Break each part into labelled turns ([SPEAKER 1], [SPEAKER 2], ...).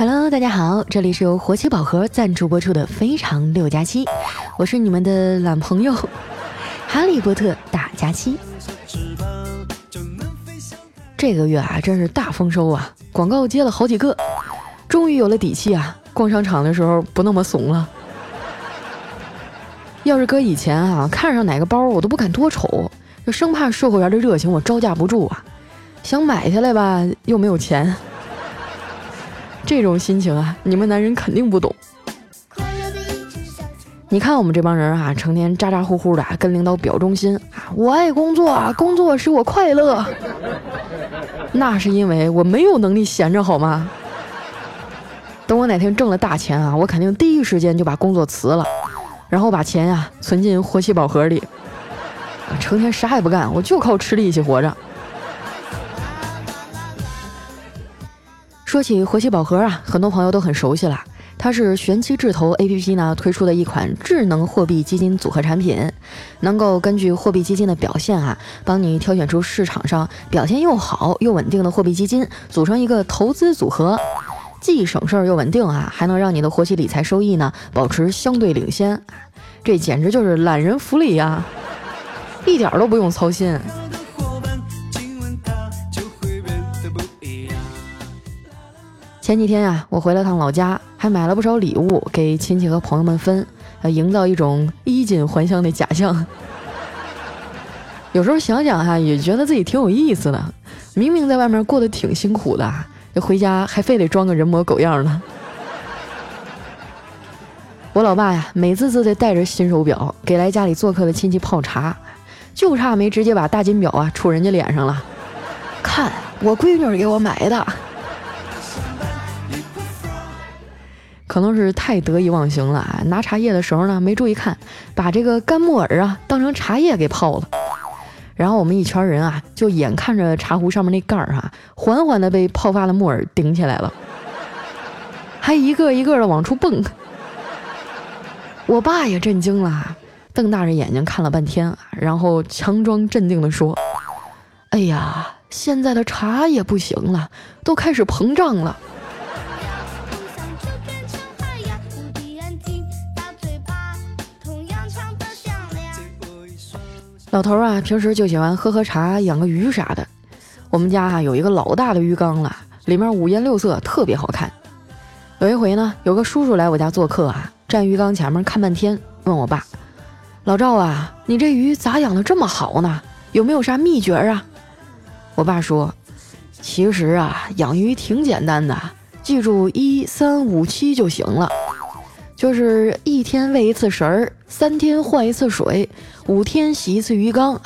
[SPEAKER 1] Hello，大家好，这里是由活期宝盒赞助播出的《非常六加七》，我是你们的懒朋友 哈利波特大假期。这个月啊，真是大丰收啊，广告接了好几个，终于有了底气啊，逛商场的时候不那么怂了。要是搁以前啊，看上哪个包我都不敢多瞅，就生怕售货员的热情我招架不住啊，想买下来吧，又没有钱。这种心情啊，你们男人肯定不懂。你看我们这帮人啊，成天咋咋呼呼的，跟领导表忠心啊，我爱工作，工作使我快乐。那是因为我没有能力闲着，好吗？等我哪天挣了大钱啊，我肯定第一时间就把工作辞了，然后把钱呀存进活期宝盒里，成天啥也不干，我就靠吃力气活着。说起活期宝盒啊，很多朋友都很熟悉了。它是玄奇智投 APP 呢推出的一款智能货币基金组合产品，能够根据货币基金的表现啊，帮你挑选出市场上表现又好又稳定的货币基金，组成一个投资组合，既省事儿又稳定啊，还能让你的活期理财收益呢保持相对领先。这简直就是懒人福利呀，一点都不用操心。前几天呀，我回了趟老家，还买了不少礼物给亲戚和朋友们分，要营造一种衣锦还乡的假象。有时候想想哈，也觉得自己挺有意思的。明明在外面过得挺辛苦的，这回家还非得装个人模狗样的。我老爸呀，美滋滋的带着新手表给来家里做客的亲戚泡茶，就差没直接把大金表啊杵人家脸上了。看我闺女给我买的。可能是太得意忘形了啊！拿茶叶的时候呢，没注意看，把这个干木耳啊当成茶叶给泡了。然后我们一圈人啊，就眼看着茶壶上面那盖儿哈，缓缓的被泡发的木耳顶起来了，还一个一个的往出蹦。我爸也震惊了，瞪大着眼睛看了半天，然后强装镇定的说：“哎呀，现在的茶也不行了，都开始膨胀了。”老头啊，平时就喜欢喝喝茶、养个鱼啥的。我们家啊有一个老大的鱼缸了，里面五颜六色，特别好看。有一回呢，有个叔叔来我家做客啊，站鱼缸前面看半天，问我爸：“老赵啊，你这鱼咋养的这么好呢？有没有啥秘诀啊？”我爸说：“其实啊，养鱼挺简单的，记住一三五七就行了。”就是一天喂一次食儿，三天换一次水，五天洗一次鱼缸，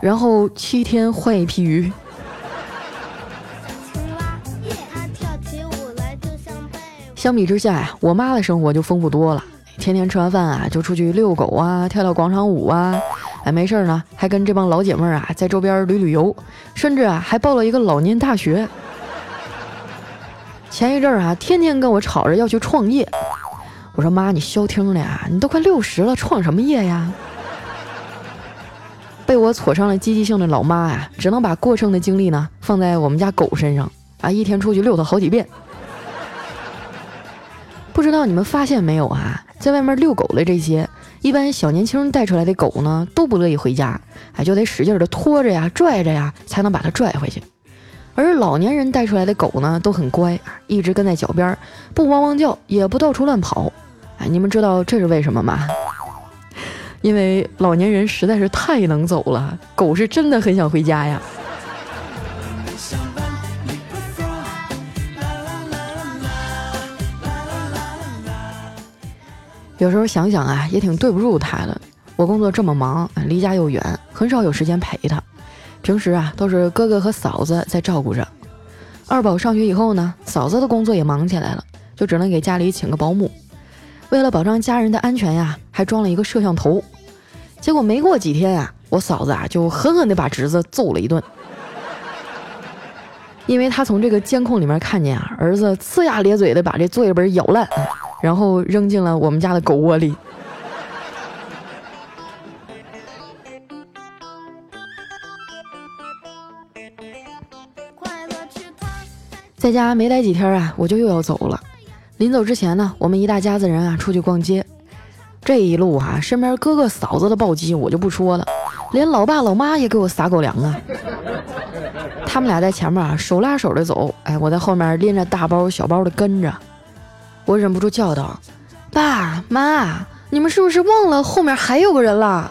[SPEAKER 1] 然后七天换一批鱼。相比之下呀，我妈的生活就丰富多了，天天吃完饭啊就出去遛狗啊，跳跳广场舞啊，哎没事呢还跟这帮老姐妹儿啊在周边旅旅游，甚至啊还报了一个老年大学。前一阵儿啊天天跟我吵着要去创业。我说妈，你消停了呀！你都快六十了，创什么业呀？被我挫伤了积极性的老妈呀，只能把过剩的精力呢放在我们家狗身上啊，一天出去遛它好几遍。不知道你们发现没有啊？在外面遛狗的这些，一般小年轻带出来的狗呢，都不乐意回家，哎，就得使劲的拖着呀、拽着呀，才能把它拽回去。而老年人带出来的狗呢，都很乖，一直跟在脚边，不汪汪叫，也不到处乱跑。哎，你们知道这是为什么吗？因为老年人实在是太能走了，狗是真的很想回家呀。有时候想想啊，也挺对不住他的。我工作这么忙，离家又远，很少有时间陪他。平时啊，都是哥哥和嫂子在照顾着。二宝上学以后呢，嫂子的工作也忙起来了，就只能给家里请个保姆。为了保障家人的安全呀，还装了一个摄像头。结果没过几天呀，我嫂子啊就狠狠地把侄子揍了一顿，因为他从这个监控里面看见啊，儿子呲牙咧嘴的把这作业本咬烂，然后扔进了我们家的狗窝里。在家没待几天啊，我就又要走了。临走之前呢，我们一大家子人啊出去逛街。这一路啊，身边哥哥嫂子的暴击我就不说了，连老爸老妈也给我撒狗粮啊。他们俩在前面啊手拉手的走，哎，我在后面拎着大包小包的跟着。我忍不住叫道：“爸妈，你们是不是忘了后面还有个人了？”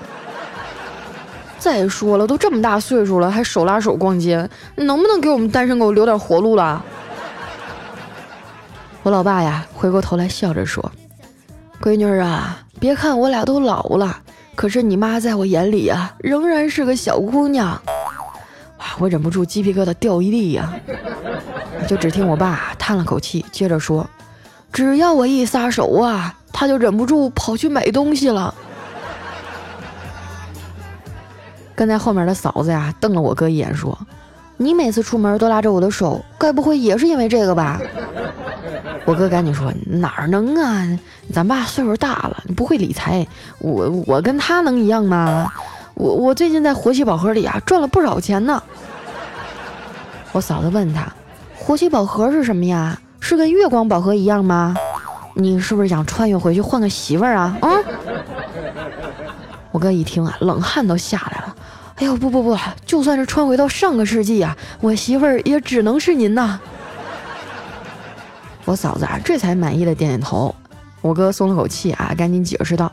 [SPEAKER 1] 再说了，都这么大岁数了，还手拉手逛街，能不能给我们单身狗留点活路了？我老爸呀，回过头来笑着说：“闺女啊，别看我俩都老了，可是你妈在我眼里啊，仍然是个小姑娘。”哇，我忍不住鸡皮疙瘩掉一地呀！就只听我爸叹了口气，接着说：“只要我一撒手啊，他就忍不住跑去买东西了。”跟在后面的嫂子呀，瞪了我哥一眼，说：“你每次出门都拉着我的手，该不会也是因为这个吧？”我哥赶紧说：“哪能啊，咱爸岁数大了，不会理财。我我跟他能一样吗？我我最近在活期宝盒里啊赚了不少钱呢。”我嫂子问他：“活期宝盒是什么呀？是跟月光宝盒一样吗？你是不是想穿越回去换个媳妇儿啊？”啊！我哥一听啊，冷汗都下来了。哎呦不不不，就算是穿回到上个世纪啊，我媳妇儿也只能是您呐。我嫂子啊，这才满意的点点头。我哥松了口气啊，赶紧解释道：“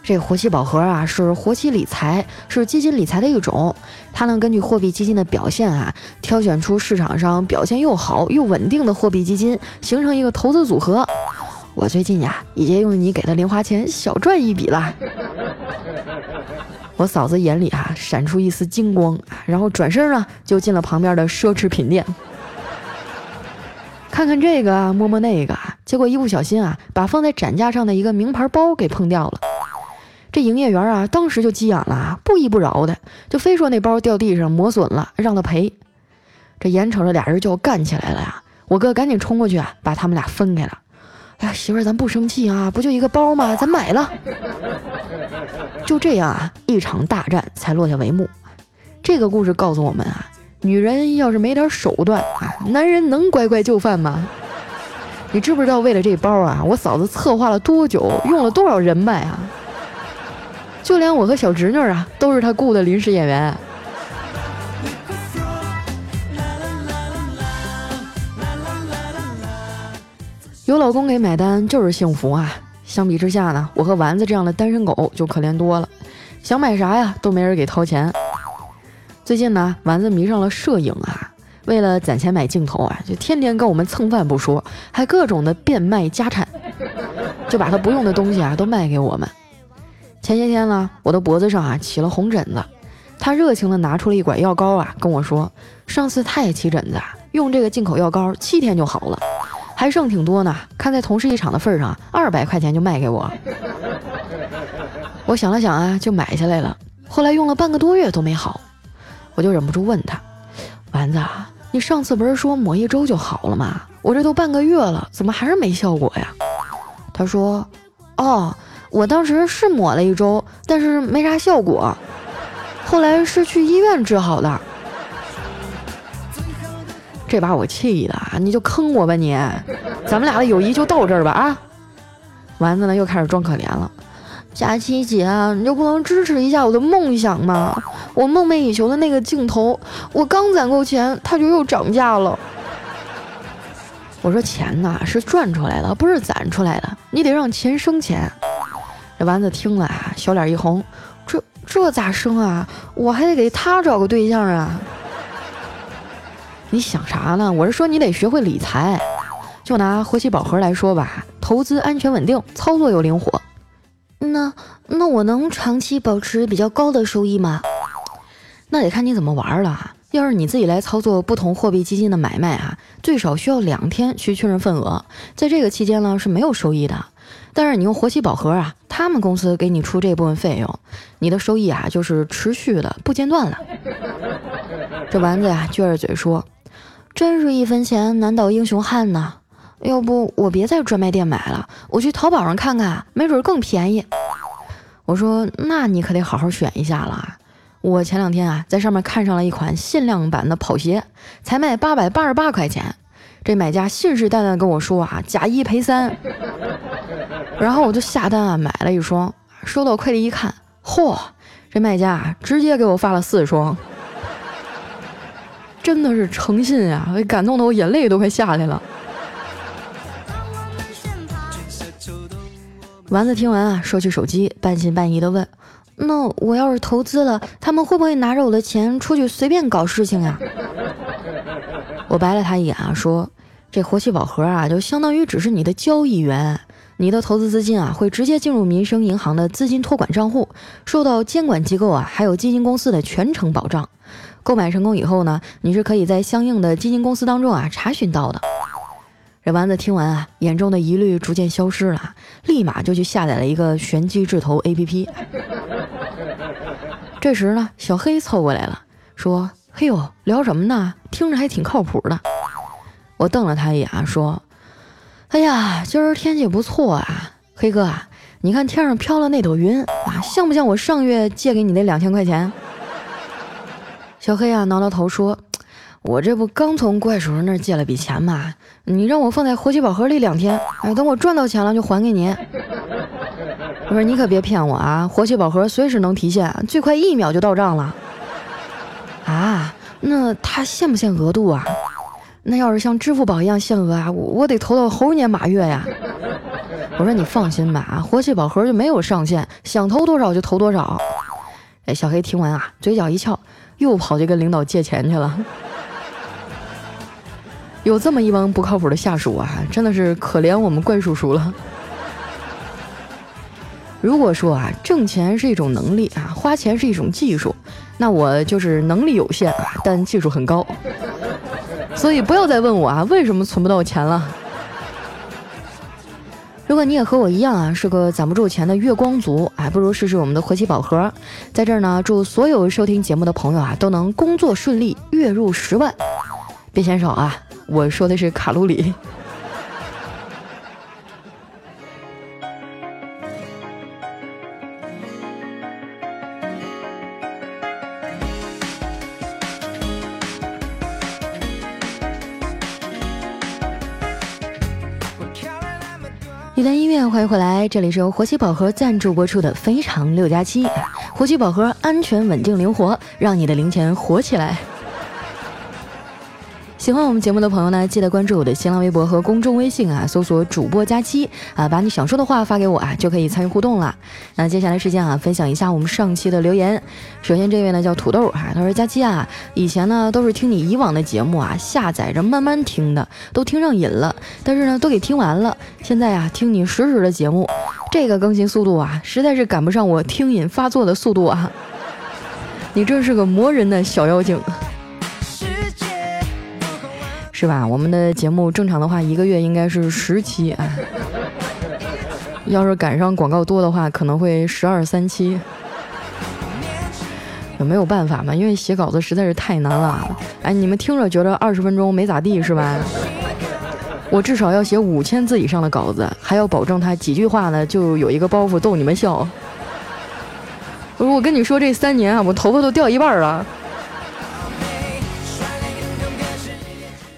[SPEAKER 1] 这活期宝盒啊，是活期理财，是基金理财的一种。它能根据货币基金的表现啊，挑选出市场上表现又好又稳定的货币基金，形成一个投资组合。我最近呀，已经用你给的零花钱小赚一笔了。”我嫂子眼里啊闪出一丝金光，然后转身呢就进了旁边的奢侈品店，看看这个摸摸那个，结果一不小心啊把放在展架上的一个名牌包给碰掉了。这营业员啊当时就急眼了，不依不饶的就非说那包掉地上磨损了，让他赔。这眼瞅着俩人就要干起来了呀，我哥赶紧冲过去啊把他们俩分开了。哎呀，媳妇儿，咱不生气啊，不就一个包吗？咱买了。就这样啊，一场大战才落下帷幕。这个故事告诉我们啊，女人要是没点手段啊，男人能乖乖就范吗？你知不知道为了这包啊，我嫂子策划了多久，用了多少人脉啊？就连我和小侄女啊，都是她雇的临时演员。有老公给买单就是幸福啊！相比之下呢，我和丸子这样的单身狗就可怜多了，想买啥呀都没人给掏钱。最近呢，丸子迷上了摄影啊，为了攒钱买镜头啊，就天天跟我们蹭饭不说，还各种的变卖家产，就把他不用的东西啊都卖给我们。前些天呢，我的脖子上啊起了红疹子，他热情的拿出了一管药膏啊，跟我说，上次他也起疹子，用这个进口药膏七天就好了。还剩挺多呢，看在同事一场的份上，二百块钱就卖给我。我想了想啊，就买下来了。后来用了半个多月都没好，我就忍不住问他：“丸子，你上次不是说抹一周就好了吗？我这都半个月了，怎么还是没效果呀？”他说：“哦，我当时是抹了一周，但是没啥效果，后来是去医院治好的。”这把我气的，你就坑我吧你！咱们俩的友谊就到这儿吧啊！丸子呢又开始装可怜了，佳琪姐，你就不能支持一下我的梦想吗？我梦寐以求的那个镜头，我刚攒够钱，它就又涨价了。我说钱呐是赚出来的，不是攒出来的，你得让钱生钱。这丸子听了啊，小脸一红，这这咋生啊？我还得给他找个对象啊！你想啥呢？我是说你得学会理财。就拿活期宝盒来说吧，投资安全稳定，操作又灵活。那那我能长期保持比较高的收益吗？那得看你怎么玩了。要是你自己来操作不同货币基金的买卖啊，最少需要两天去确认份额，在这个期间呢是没有收益的。但是你用活期宝盒啊，他们公司给你出这部分费用，你的收益啊就是持续的不间断了。这丸子呀撅着嘴说。真是一分钱难倒英雄汉呐！要不我别在专卖店买了，我去淘宝上看看，没准更便宜。我说，那你可得好好选一下了。我前两天啊，在上面看上了一款限量版的跑鞋，才卖八百八十八块钱。这买家信誓旦旦跟我说啊，假一赔三。然后我就下单啊，买了一双，收到快递一看，嚯，这卖家直接给我发了四双，真的是诚信啊，感动的我眼泪都快下来了。丸子听完啊，收起手机，半信半疑的问：“那我要是投资了，他们会不会拿着我的钱出去随便搞事情呀？”我白了他一眼啊，说：“这活期宝盒啊，就相当于只是你的交易员，你的投资资金啊，会直接进入民生银行的资金托管账户，受到监管机构啊，还有基金公司的全程保障。购买成功以后呢，你是可以在相应的基金公司当中啊查询到的。”这丸子听完啊，眼中的疑虑逐渐消失了，立马就去下载了一个玄机智投 APP。这时呢，小黑凑过来了，说：“嘿呦，聊什么呢？听着还挺靠谱的。”我瞪了他一眼，说：“哎呀，今儿天气不错啊，黑哥啊，你看天上飘了那朵云啊，像不像我上月借给你那两千块钱？”小黑啊，挠挠头说。我这不刚从怪叔叔那儿借了笔钱嘛，你让我放在活期宝盒里两天，哎，等我赚到钱了就还给你。我说你可别骗我啊，活期宝盒随时能提现，最快一秒就到账了。啊，那它限不限额度啊？那要是像支付宝一样限额啊，我我得投到猴年马月呀。我说你放心吧，啊活期宝盒就没有上限，想投多少就投多少。哎，小黑听完啊，嘴角一翘，又跑去跟领导借钱去了。有这么一帮不靠谱的下属啊，真的是可怜我们怪叔叔了。如果说啊，挣钱是一种能力啊，花钱是一种技术，那我就是能力有限，但技术很高。所以不要再问我啊，为什么存不到钱了？如果你也和我一样啊，是个攒不住钱的月光族，还不如试试我们的活期宝盒。在这儿呢，祝所有收听节目的朋友啊，都能工作顺利，月入十万，别嫌少啊。我说的是卡路里。欢迎回来，这里是由活期宝盒赞助播出的《非常六加七》，活期宝盒安全、稳定、灵活，让你的零钱活起来。喜欢我们节目的朋友呢，记得关注我的新浪微博和公众微信啊，搜索主播佳期啊，把你想说的话发给我啊，就可以参与互动了。那接下来时间啊，分享一下我们上期的留言。首先这位呢叫土豆啊，他说佳期啊，以前呢都是听你以往的节目啊，下载着慢慢听的，都听上瘾了，但是呢都给听完了。现在啊听你实时的节目，这个更新速度啊，实在是赶不上我听瘾发作的速度啊。你真是个磨人的小妖精。是吧？我们的节目正常的话，一个月应该是十期啊。要是赶上广告多的话，可能会十二三期。也没有办法嘛，因为写稿子实在是太难了。哎，你们听着觉得二十分钟没咋地是吧？我至少要写五千字以上的稿子，还要保证他几句话呢就有一个包袱逗你们笑。我跟你说，这三年啊，我头发都掉一半了。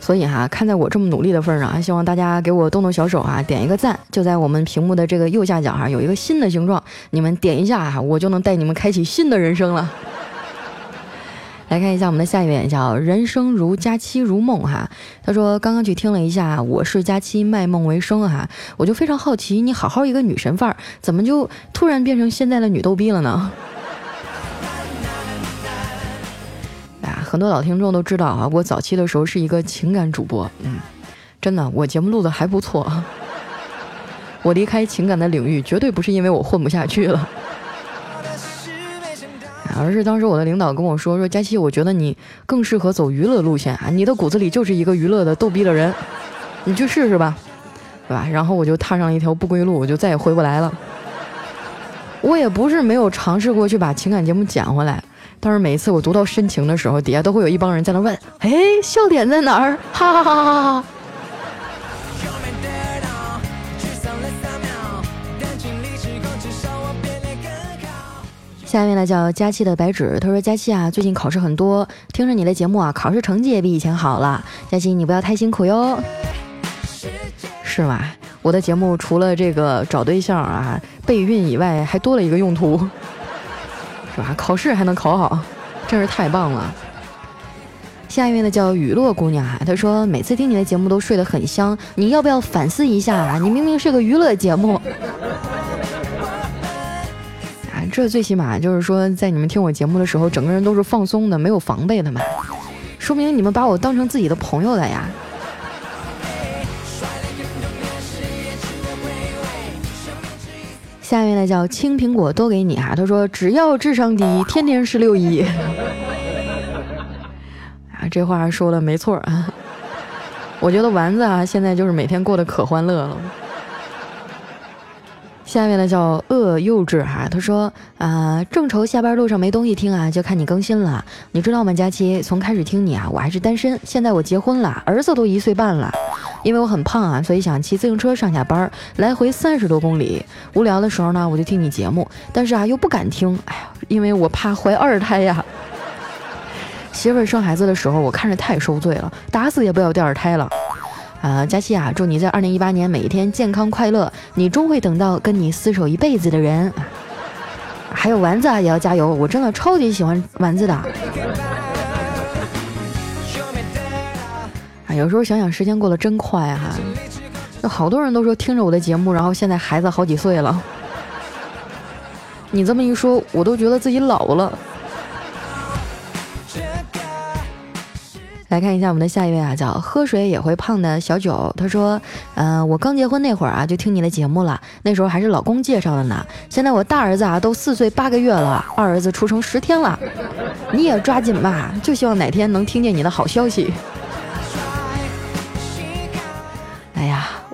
[SPEAKER 1] 所以哈，看在我这么努力的份上，还希望大家给我动动小手啊，点一个赞，就在我们屏幕的这个右下角哈，有一个新的形状，你们点一下哈，我就能带你们开启新的人生了。来看一下我们的下一位，叫人生如佳期如梦哈，他说刚刚去听了一下，我是佳期卖梦为生哈，我就非常好奇，你好好一个女神范儿，怎么就突然变成现在的女逗逼了呢？很多老听众都知道啊，我早期的时候是一个情感主播，嗯，真的，我节目录的还不错啊。我离开情感的领域，绝对不是因为我混不下去了，而是当时我的领导跟我说说，佳期，我觉得你更适合走娱乐路线啊，你的骨子里就是一个娱乐的逗逼的人，你去试试吧，对吧？然后我就踏上了一条不归路，我就再也回不来了。我也不是没有尝试过去把情感节目捡回来。但是每一次我读到深情的时候，底下都会有一帮人在那问：“哎，笑点在哪儿？”哈哈哈哈哈哈！下面呢叫佳期的白纸，他说：“佳期啊，最近考试很多，听着你的节目啊，考试成绩也比以前好了。佳期，你不要太辛苦哟，是吗？我的节目除了这个找对象啊、备孕以外，还多了一个用途，是吧？考试还能考好，真是太棒了。”下一位呢叫雨落姑娘啊，她说：“每次听你的节目都睡得很香，你要不要反思一下啊？你明明是个娱乐节目 啊。”这最起码就是说，在你们听我节目的时候，整个人都是放松的，没有防备的嘛，说明你们把我当成自己的朋友了呀。下一位呢叫青苹果都给你哈，他说只要智商低，天天十六一。啊，这话说的没错啊，我觉得丸子啊，现在就是每天过得可欢乐了。下面呢叫恶幼稚哈，他说啊，正愁下班路上没东西听啊，就看你更新了。你知道吗，佳期？从开始听你啊，我还是单身，现在我结婚了，儿子都一岁半了。因为我很胖啊，所以想骑自行车上下班，来回三十多公里。无聊的时候呢，我就听你节目，但是啊，又不敢听，哎呀，因为我怕怀二胎呀。媳妇儿生孩子的时候，我看着太受罪了，打死也不要第二胎了。啊，佳期啊，祝你在二零一八年每一天健康快乐，你终会等到跟你厮守一辈子的人。还有丸子啊，也要加油，我真的超级喜欢丸子的。有时候想想时间过得真快哈，就好多人都说听着我的节目，然后现在孩子好几岁了。你这么一说，我都觉得自己老了。来看一下我们的下一位啊，叫喝水也会胖的小九。他说：“嗯，我刚结婚那会儿啊，就听你的节目了。那时候还是老公介绍的呢。现在我大儿子啊都四岁八个月了，二儿子出生十天了。你也抓紧吧，就希望哪天能听见你的好消息。”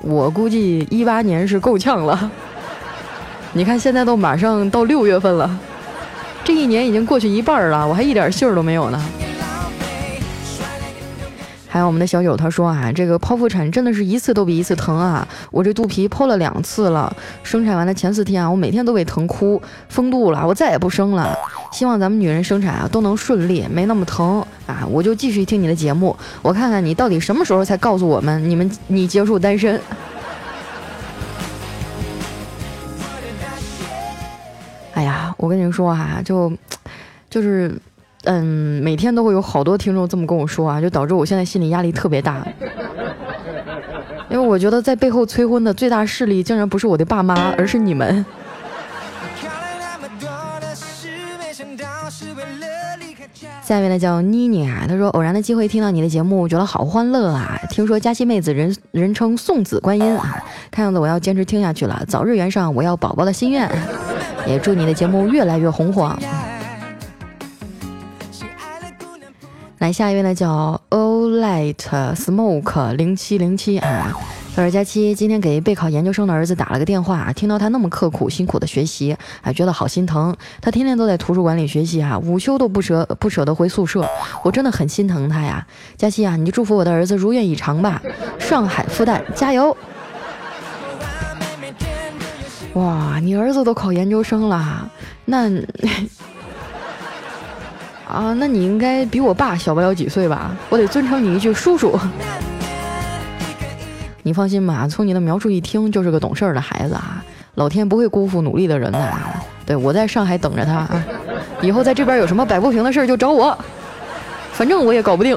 [SPEAKER 1] 我估计一八年是够呛了。你看现在都马上到六月份了，这一年已经过去一半了，我还一点信儿都没有呢。还有我们的小友，他说啊，这个剖腹产真的是一次都比一次疼啊！我这肚皮剖了两次了，生产完的前四天啊，我每天都被疼哭，封肚了，我再也不生了。希望咱们女人生产啊都能顺利，没那么疼啊！我就继续听你的节目，我看看你到底什么时候才告诉我们你们你结束单身。哎呀，我跟你说哈，就就是。嗯，每天都会有好多听众这么跟我说啊，就导致我现在心理压力特别大。因为我觉得在背后催婚的最大势力竟然不是我的爸妈，而是你们。下面呢叫妮妮啊，她说偶然的机会听到你的节目，觉得好欢乐啊。听说佳期妹子人人称送子观音啊，看样子我要坚持听下去了，早日圆上我要宝宝的心愿。也祝你的节目越来越红火。来下一位呢，叫 O Light Smoke 零七零七啊，他说佳期今天给备考研究生的儿子打了个电话，听到他那么刻苦辛苦的学习，啊，觉得好心疼。他天天都在图书馆里学习啊，午休都不舍不舍得回宿舍，我真的很心疼他呀。佳期啊，你就祝福我的儿子如愿以偿吧。上海复旦加油！哇，你儿子都考研究生了，那。啊，那你应该比我爸小不了几岁吧？我得尊称你一句叔叔。你放心吧，从你的描述一听就是个懂事儿的孩子啊！老天不会辜负努力的人的。对我在上海等着他啊，以后在这边有什么摆不平的事就找我，反正我也搞不定。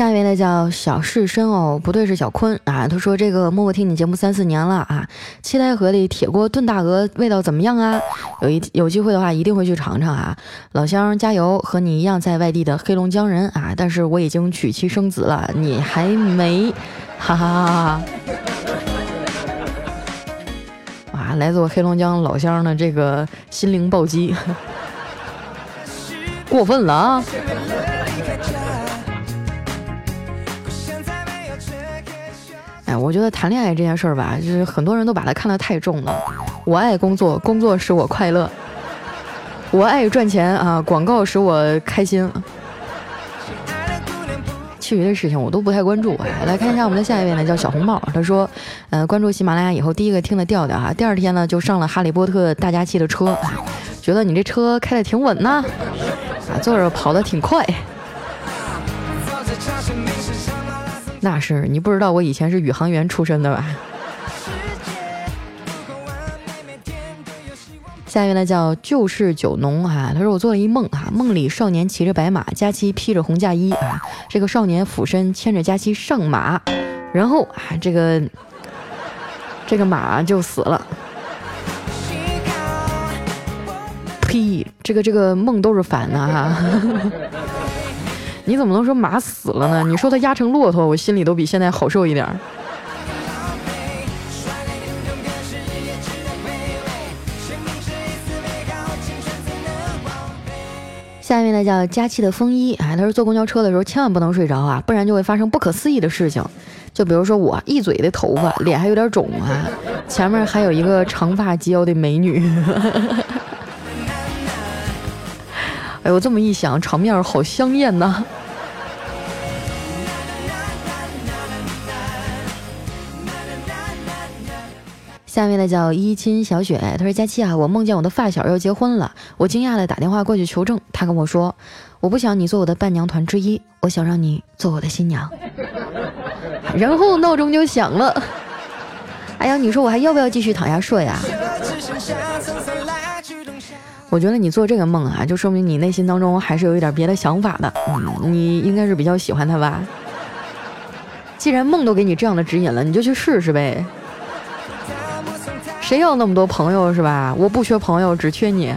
[SPEAKER 1] 下一位呢叫小世深哦，不对是小坤啊。他说这个默默听你节目三四年了啊，七台河里铁锅炖大鹅味道怎么样啊？有一有机会的话一定会去尝尝啊。老乡加油，和你一样在外地的黑龙江人啊，但是我已经娶妻生子了，你还没，哈哈哈哈！哇，来自我黑龙江老乡的这个心灵暴击，过分了啊！我觉得谈恋爱这件事儿吧，就是很多人都把它看得太重了。我爱工作，工作使我快乐；我爱赚钱啊，广告使我开心。其余的事情我都不太关注。来看一下我们的下一位呢，叫小红帽。他说，呃，关注喜马拉雅以后，第一个听的调调哈，第二天呢就上了哈利波特大家气的车，觉得你这车开的挺稳呐，啊，坐着跑的挺快。那是你不知道，我以前是宇航员出身的吧？下一位呢叫旧事酒浓哈，他说我做了一梦哈，梦里少年骑着白马，佳期披着红嫁衣啊，这个少年俯身牵着佳期上马，然后啊这个这个马就死了。呸，这个这个梦都是反的哈。你怎么能说马死了呢？你说它压成骆驼，我心里都比现在好受一点。下面呢叫佳期的风衣，哎，他说坐公交车的时候千万不能睡着啊，不然就会发生不可思议的事情。就比如说我一嘴的头发，脸还有点肿啊，前面还有一个长发及腰的美女。哎呦，这么一想，场面好香艳呐。下面的叫一亲小雪，她说：“佳期啊，我梦见我的发小要结婚了，我惊讶的打电话过去求证，他跟我说，我不想你做我的伴娘团之一，我想让你做我的新娘。然后闹钟就响了。哎呀，你说我还要不要继续躺下睡呀？我觉得你做这个梦啊，就说明你内心当中还是有一点别的想法的。嗯，你应该是比较喜欢他吧？既然梦都给你这样的指引了，你就去试试呗。”谁要那么多朋友是吧？我不缺朋友，只缺你。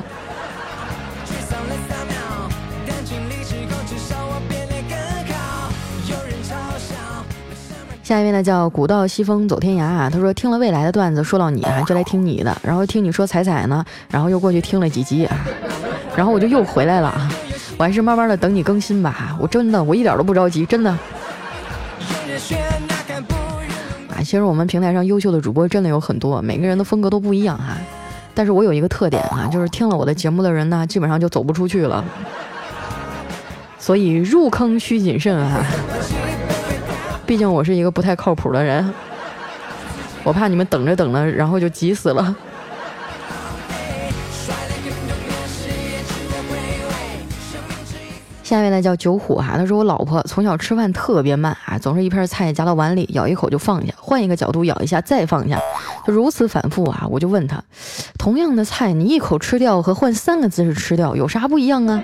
[SPEAKER 1] 下一位呢，叫古道西风走天涯啊。他说听了未来的段子，说到你啊，就来听你的。然后听你说彩彩呢，然后又过去听了几集啊，然后我就又回来了啊。我还是慢慢的等你更新吧。我真的，我一点都不着急，真的。其实我们平台上优秀的主播真的有很多，每个人的风格都不一样哈。但是我有一个特点啊，就是听了我的节目的人呢，基本上就走不出去了。所以入坑需谨慎啊，毕竟我是一个不太靠谱的人，我怕你们等着等着，然后就急死了。下面呢叫九虎哈，他说我老婆从小吃饭特别慢啊，总是一片菜夹到碗里，咬一口就放下，换一个角度咬一下再放下，就如此反复啊。我就问他，同样的菜你一口吃掉和换三个姿势吃掉有啥不一样啊？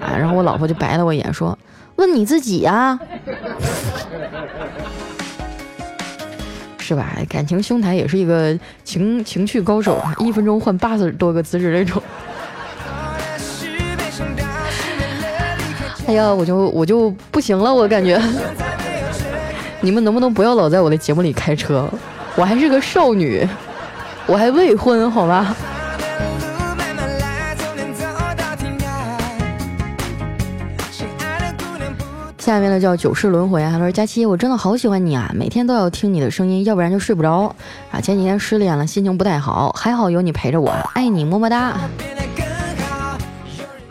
[SPEAKER 1] 啊，然后我老婆就白了我一眼说，问你自己呀，是吧？感情兄台也是一个情情趣高手啊，一分钟换八十多个姿势那种。哎呀，我就我就不行了，我感觉，你们能不能不要老在我的节目里开车？我还是个少女，我还未婚，好吧？下面呢叫九世轮回，他说佳期，我真的好喜欢你啊，每天都要听你的声音，要不然就睡不着啊。前几天失恋了，心情不太好，还好有你陪着我，爱你么么哒。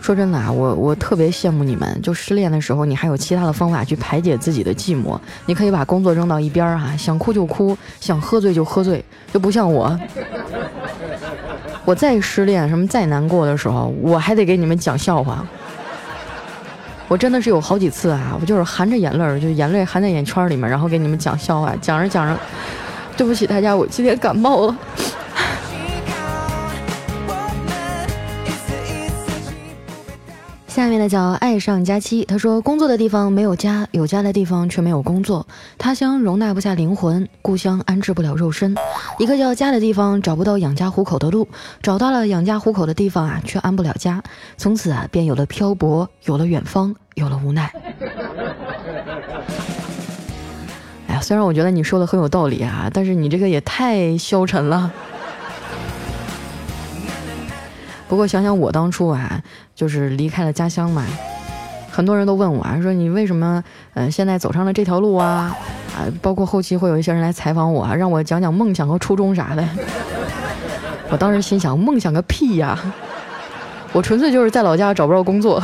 [SPEAKER 1] 说真的啊，我我特别羡慕你们，就失恋的时候，你还有其他的方法去排解自己的寂寞。你可以把工作扔到一边儿哈，想哭就哭，想喝醉就喝醉，就不像我。我再失恋什么再难过的时候，我还得给你们讲笑话。我真的是有好几次啊，我就是含着眼泪，就眼泪含在眼圈里面，然后给你们讲笑话，讲着讲着，对不起大家，我今天感冒了。下面的叫爱上佳期，他说工作的地方没有家，有家的地方却没有工作，他乡容纳不下灵魂，故乡安置不了肉身，一个叫家的地方找不到养家糊口的路，找到了养家糊口的地方啊，却安不了家，从此啊便有了漂泊，有了远方，有了无奈。哎呀，虽然我觉得你说的很有道理啊，但是你这个也太消沉了。不过想想我当初啊，就是离开了家乡嘛，很多人都问我啊，说你为什么嗯现在走上了这条路啊？啊，包括后期会有一些人来采访我，让我讲讲梦想和初衷啥的。我当时心想，梦想个屁呀！我纯粹就是在老家找不着工作。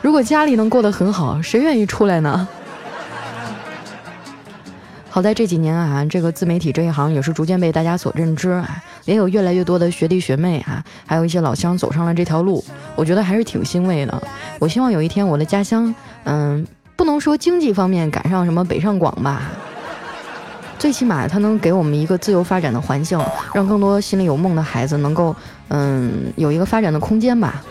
[SPEAKER 1] 如果家里能过得很好，谁愿意出来呢？好在这几年啊，这个自媒体这一行也是逐渐被大家所认知啊，也有越来越多的学弟学妹啊，还有一些老乡走上了这条路，我觉得还是挺欣慰的。我希望有一天我的家乡，嗯，不能说经济方面赶上什么北上广吧，最起码它能给我们一个自由发展的环境，让更多心里有梦的孩子能够，嗯，有一个发展的空间吧。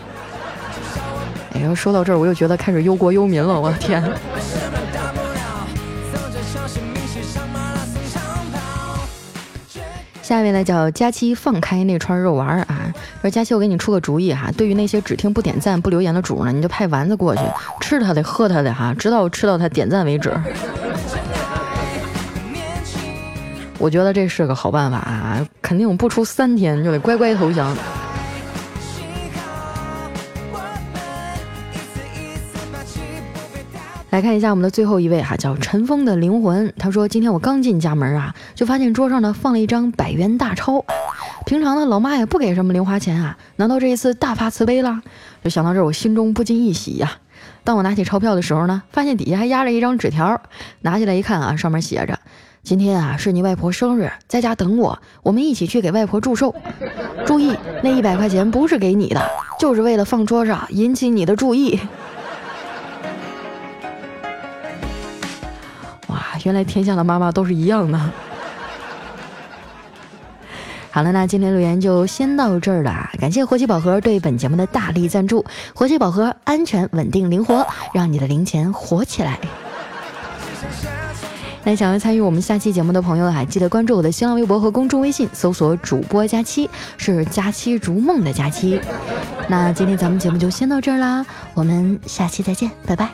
[SPEAKER 1] 哎呀，说到这儿我又觉得开始忧国忧民了，我的天。下一位呢叫佳期放开那串肉丸啊，说佳期我给你出个主意哈，对于那些只听不点赞不留言的主呢，你就派丸子过去吃他的喝他的哈，直到吃到他点赞为止。我觉得这是个好办法啊，肯定不出三天就得乖乖投降。来看一下我们的最后一位哈，叫尘封的灵魂。他说：“今天我刚进家门啊，就发现桌上呢放了一张百元大钞。平常呢，老妈也不给什么零花钱啊，难道这一次大发慈悲了？就想到这儿，我心中不禁一喜呀。当我拿起钞票的时候呢，发现底下还压着一张纸条。拿起来一看啊，上面写着：今天啊是你外婆生日，在家等我，我们一起去给外婆祝寿。注意，那一百块钱不是给你的，就是为了放桌上引起你的注意。”原来天下的妈妈都是一样的。好了，那今天留言就先到这儿了。感谢活期宝盒对本节目的大力赞助。活期宝盒安全、稳定、灵活，让你的零钱活起来。那想要参与我们下期节目的朋友啊，记得关注我的新浪微博和公众微信，搜索“主播佳期”，是“佳期如梦”的佳期。那今天咱们节目就先到这儿啦，我们下期再见，拜拜。